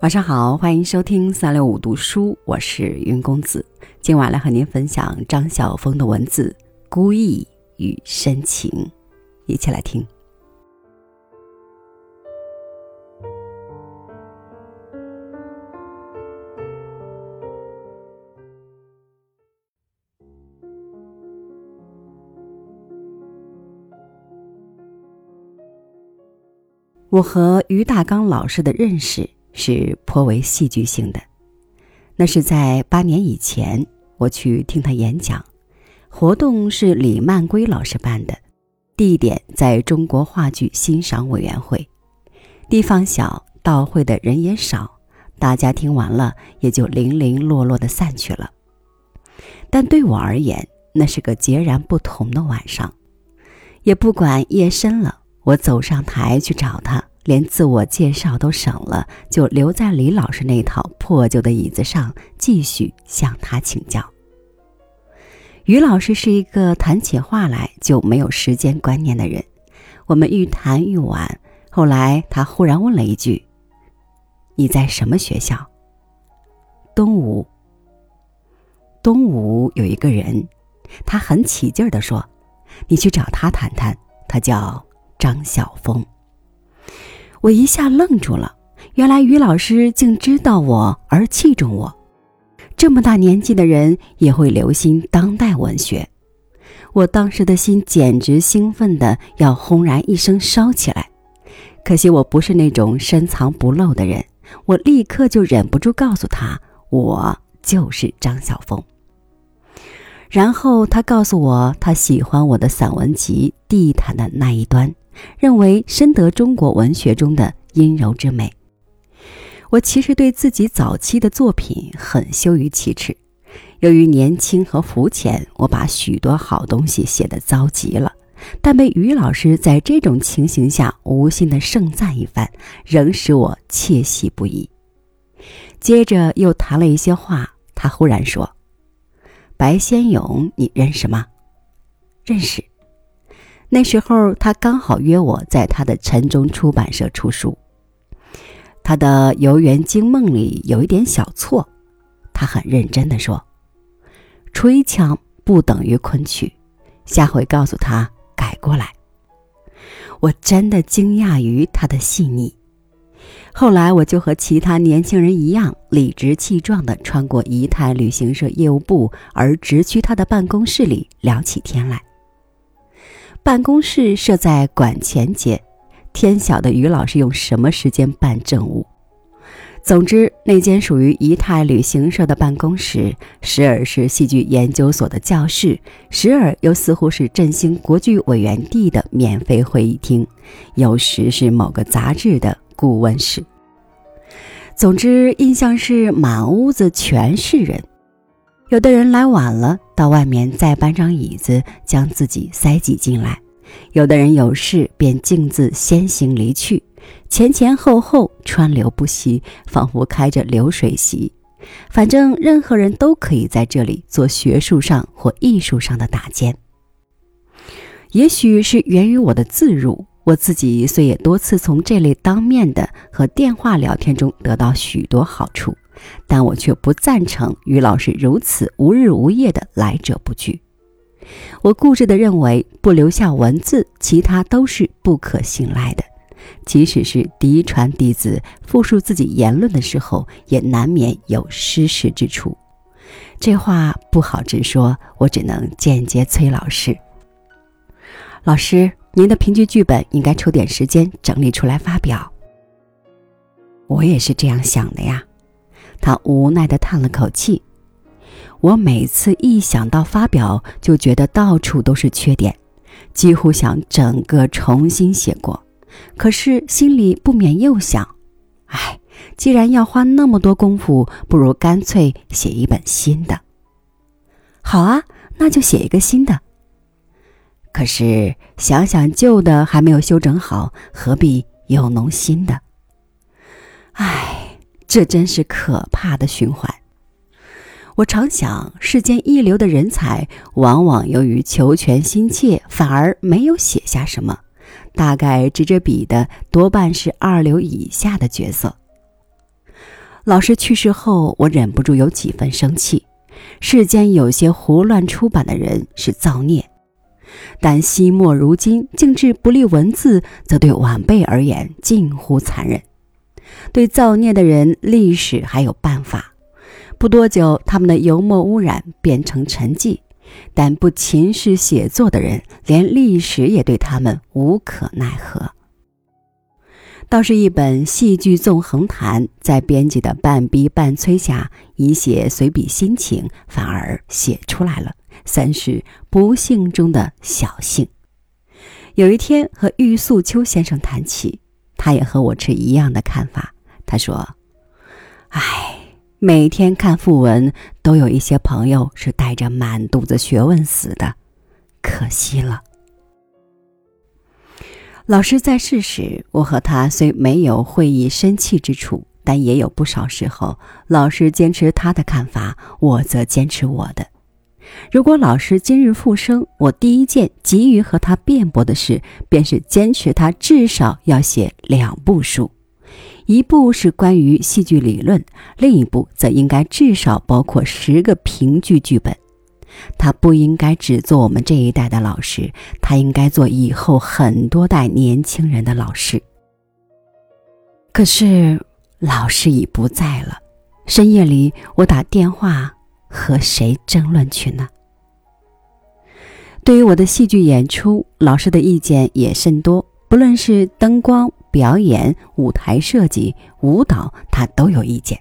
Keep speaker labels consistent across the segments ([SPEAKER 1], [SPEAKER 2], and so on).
[SPEAKER 1] 晚上好，欢迎收听三六五读书，我是云公子。今晚来和您分享张晓峰的文字《孤意与深情》，一起来听。我和于大刚老师的认识。是颇为戏剧性的。那是在八年以前，我去听他演讲，活动是李曼圭老师办的，地点在中国话剧欣赏委员会，地方小，到会的人也少，大家听完了也就零零落落的散去了。但对我而言，那是个截然不同的晚上，也不管夜深了，我走上台去找他。连自我介绍都省了，就留在李老师那套破旧的椅子上，继续向他请教。于老师是一个谈起话来就没有时间观念的人，我们愈谈愈晚。后来他忽然问了一句：“你在什么学校？”东吴。东吴有一个人，他很起劲儿地说：“你去找他谈谈，他叫张晓峰。”我一下愣住了，原来于老师竟知道我而器重我，这么大年纪的人也会留心当代文学，我当时的心简直兴奋的要轰然一声烧起来。可惜我不是那种深藏不露的人，我立刻就忍不住告诉他，我就是张晓峰。然后他告诉我，他喜欢我的散文集《地毯的那一端》。认为深得中国文学中的阴柔之美。我其实对自己早期的作品很羞于启齿，由于年轻和肤浅，我把许多好东西写得糟极了。但被于老师在这种情形下无心的盛赞一番，仍使我窃喜不已。接着又谈了一些话，他忽然说：“白先勇，你认识吗？”“认识。”那时候他刚好约我在他的城中出版社出书。他的《游园惊梦》里有一点小错，他很认真的说：“吹腔不等于昆曲，下回告诉他改过来。”我真的惊讶于他的细腻。后来我就和其他年轻人一样，理直气壮地穿过仪态旅行社业务部，而直去他的办公室里聊起天来。办公室设在馆前街，天晓得于老师用什么时间办政务。总之，那间属于仪态旅行社的办公室，时而是戏剧研究所的教室，时而又似乎是振兴国剧委员地的免费会议厅，有时是某个杂志的顾问室。总之，印象是满屋子全是人。有的人来晚了，到外面再搬张椅子，将自己塞挤进来；有的人有事，便径自先行离去，前前后后川流不息，仿佛开着流水席。反正任何人都可以在这里做学术上或艺术上的打尖。也许是源于我的自入，我自己虽也多次从这类当面的和电话聊天中得到许多好处。但我却不赞成于老师如此无日无夜的来者不拒。我固执地认为，不留下文字，其他都是不可信赖的。即使是嫡传弟子复述自己言论的时候，也难免有失实之处。这话不好直说，我只能间接催老师：“老师，您的评剧剧本应该抽点时间整理出来发表。”我也是这样想的呀。他无奈地叹了口气。我每次一想到发表，就觉得到处都是缺点，几乎想整个重新写过。可是心里不免又想：哎，既然要花那么多功夫，不如干脆写一本新的。好啊，那就写一个新的。可是想想旧的还没有修整好，何必又弄新的？这真是可怕的循环。我常想，世间一流的人才，往往由于求全心切，反而没有写下什么。大概执着笔的，多半是二流以下的角色。老师去世后，我忍不住有几分生气。世间有些胡乱出版的人是造孽，但惜墨如金、竟至不立文字，则对晚辈而言近乎残忍。对造孽的人，历史还有办法。不多久，他们的油墨污染变成沉寂；但不勤是写作的人，连历史也对他们无可奈何。倒是一本戏剧纵横谈，在编辑的半逼半催下，以写随笔心情，反而写出来了，算是不幸中的小幸。有一天和玉素秋先生谈起，他也和我持一样的看法。他说：“唉，每天看赋文，都有一些朋友是带着满肚子学问死的，可惜了。”老师在世时，我和他虽没有会意生气之处，但也有不少时候，老师坚持他的看法，我则坚持我的。如果老师今日复生，我第一件急于和他辩驳的事，便是坚持他至少要写两部书，一部是关于戏剧理论，另一部则应该至少包括十个评剧剧本。他不应该只做我们这一代的老师，他应该做以后很多代年轻人的老师。可是老师已不在了，深夜里我打电话和谁争论去呢？对于我的戏剧演出，老师的意见也甚多，不论是灯光、表演、舞台设计、舞蹈，他都有意见。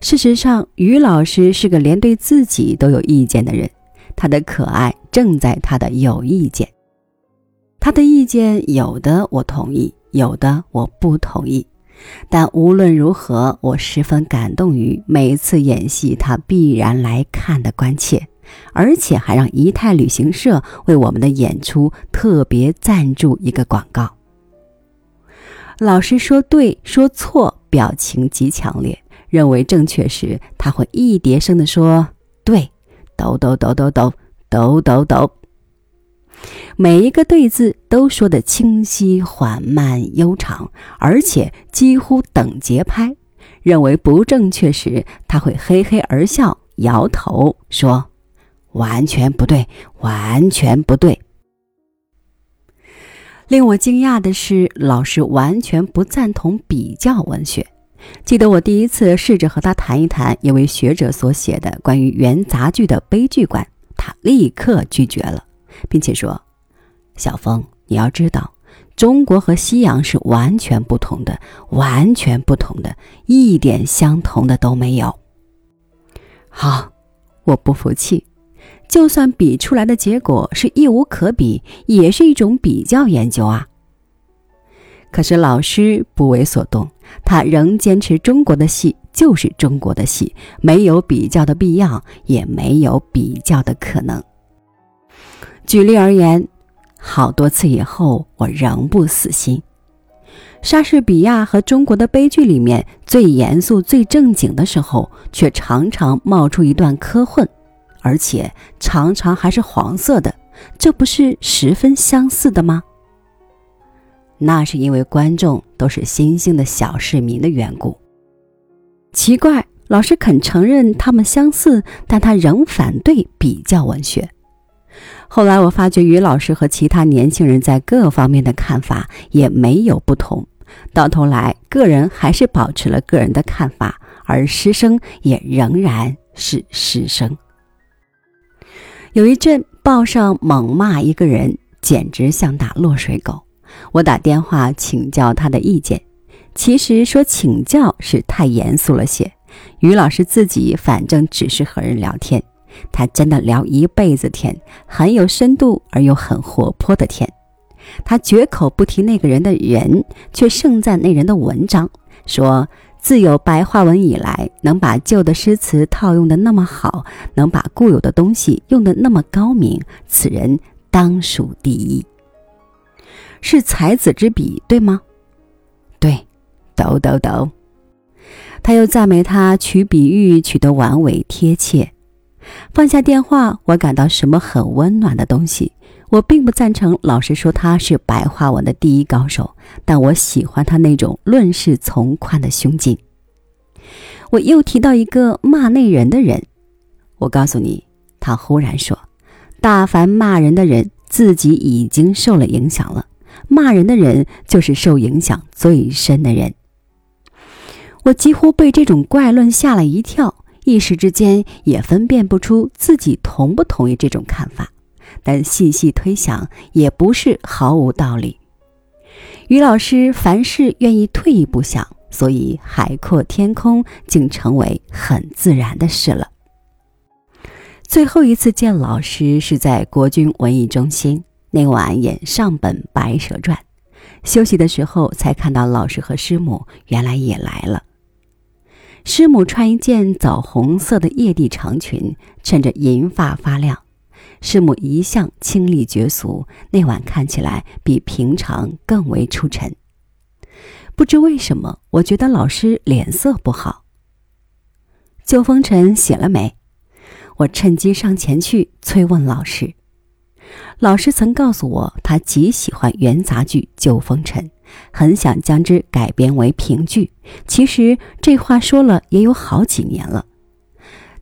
[SPEAKER 1] 事实上，于老师是个连对自己都有意见的人。他的可爱正在他的有意见。他的意见有的我同意，有的我不同意。但无论如何，我十分感动于每次演戏他必然来看的关切，而且还让仪态旅行社为我们的演出特别赞助一个广告。老师说对说错，表情极强烈。认为正确时，他会一叠声地说：“对，抖抖抖抖抖抖抖抖。”每一个“对”字都说得清晰、缓慢、悠长，而且几乎等节拍。认为不正确时，他会嘿嘿而笑，摇头说：“完全不对，完全不对。”令我惊讶的是，老师完全不赞同比较文学。记得我第一次试着和他谈一谈一位学者所写的关于元杂剧的悲剧观，他立刻拒绝了，并且说：“小峰，你要知道，中国和西洋是完全不同的，完全不同的，一点相同的都没有。”好，我不服气，就算比出来的结果是一无可比，也是一种比较研究啊。可是老师不为所动，他仍坚持中国的戏就是中国的戏，没有比较的必要，也没有比较的可能。举例而言，好多次以后，我仍不死心。莎士比亚和中国的悲剧里面最严肃、最正经的时候，却常常冒出一段科混，而且常常还是黄色的，这不是十分相似的吗？那是因为观众都是新兴的小市民的缘故。奇怪，老师肯承认他们相似，但他仍反对比较文学。后来我发觉于老师和其他年轻人在各方面的看法也没有不同，到头来个人还是保持了个人的看法，而师生也仍然是师生。有一阵报上猛骂一个人，简直像打落水狗。我打电话请教他的意见，其实说请教是太严肃了些。于老师自己反正只是和人聊天，他真的聊一辈子天，很有深度而又很活泼的天。他绝口不提那个人的人，却盛赞那人的文章，说自有白话文以来，能把旧的诗词套用的那么好，能把固有的东西用的那么高明，此人当属第一。是才子之笔，对吗？对，抖抖抖。他又赞美他取比喻取得完美贴切。放下电话，我感到什么很温暖的东西。我并不赞成老师说他是白话文的第一高手，但我喜欢他那种论事从宽的胸襟。我又提到一个骂内人的人。我告诉你，他忽然说：“大凡骂人的人，自己已经受了影响了。骂人的人就是受影响最深的人。”我几乎被这种怪论吓了一跳，一时之间也分辨不出自己同不同意这种看法。但细细推想，也不是毫无道理。于老师凡事愿意退一步想，所以海阔天空竟成为很自然的事了。最后一次见老师是在国军文艺中心，那晚演上本《白蛇传》，休息的时候才看到老师和师母原来也来了。师母穿一件枣红色的曳地长裙，衬着银发发亮。师母一向清丽绝俗，那晚看起来比平常更为出尘。不知为什么，我觉得老师脸色不好。旧风尘写了没？我趁机上前去催问老师。老师曾告诉我，他极喜欢元杂剧《旧风尘》，很想将之改编为评剧。其实这话说了也有好几年了。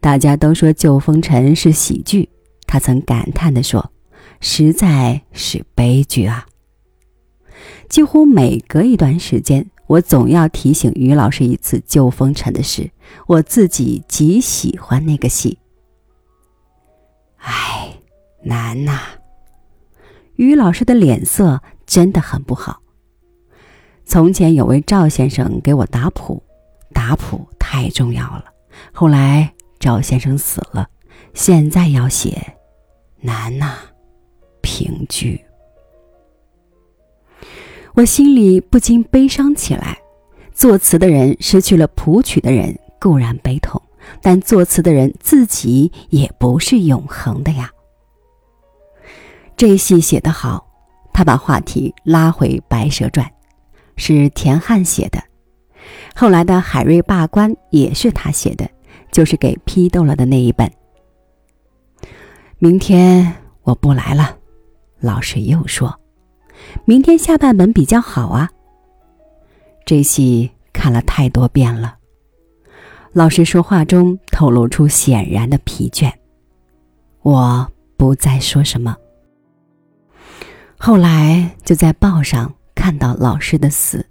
[SPEAKER 1] 大家都说《旧风尘》是喜剧。他曾感叹地说：“实在是悲剧啊！”几乎每隔一段时间，我总要提醒于老师一次《旧风尘》的事。我自己极喜欢那个戏。唉，难呐！于老师的脸色真的很不好。从前有位赵先生给我打谱，打谱太重要了。后来赵先生死了，现在要写。难呐，评剧。我心里不禁悲伤起来。作词的人失去了谱曲的人固然悲痛，但作词的人自己也不是永恒的呀。这戏写得好，他把话题拉回《白蛇传》，是田汉写的。后来的海瑞罢官也是他写的，就是给批斗了的那一本。明天我不来了，老师又说：“明天下半本比较好啊。”这戏看了太多遍了。老师说话中透露出显然的疲倦。我不再说什么。后来就在报上看到老师的死。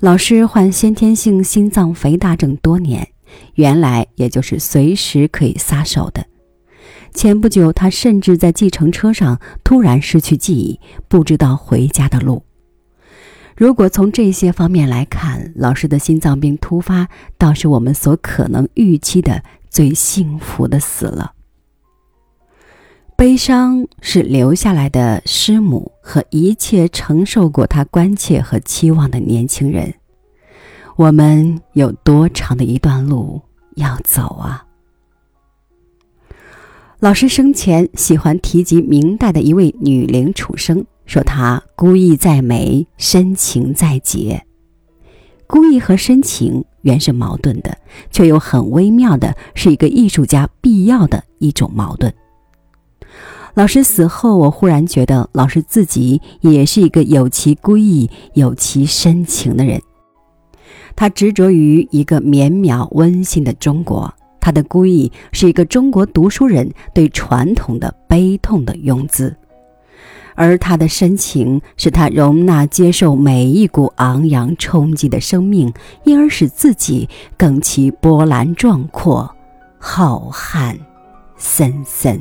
[SPEAKER 1] 老师患先天性心脏肥大症多年，原来也就是随时可以撒手的。前不久，他甚至在计程车上突然失去记忆，不知道回家的路。如果从这些方面来看，老师的心脏病突发，倒是我们所可能预期的最幸福的死了。悲伤是留下来的师母和一切承受过他关切和期望的年轻人。我们有多长的一段路要走啊！老师生前喜欢提及明代的一位女伶楚生，说她孤意在美，深情在洁。孤意和深情原是矛盾的，却又很微妙的，是一个艺术家必要的一种矛盾。老师死后，我忽然觉得老师自己也是一个有其孤意、有其深情的人。他执着于一个绵渺温馨的中国。他的孤意是一个中国读书人对传统的悲痛的拥姿，而他的深情是他容纳接受每一股昂扬冲击的生命，因而使自己更其波澜壮阔、浩瀚、森森。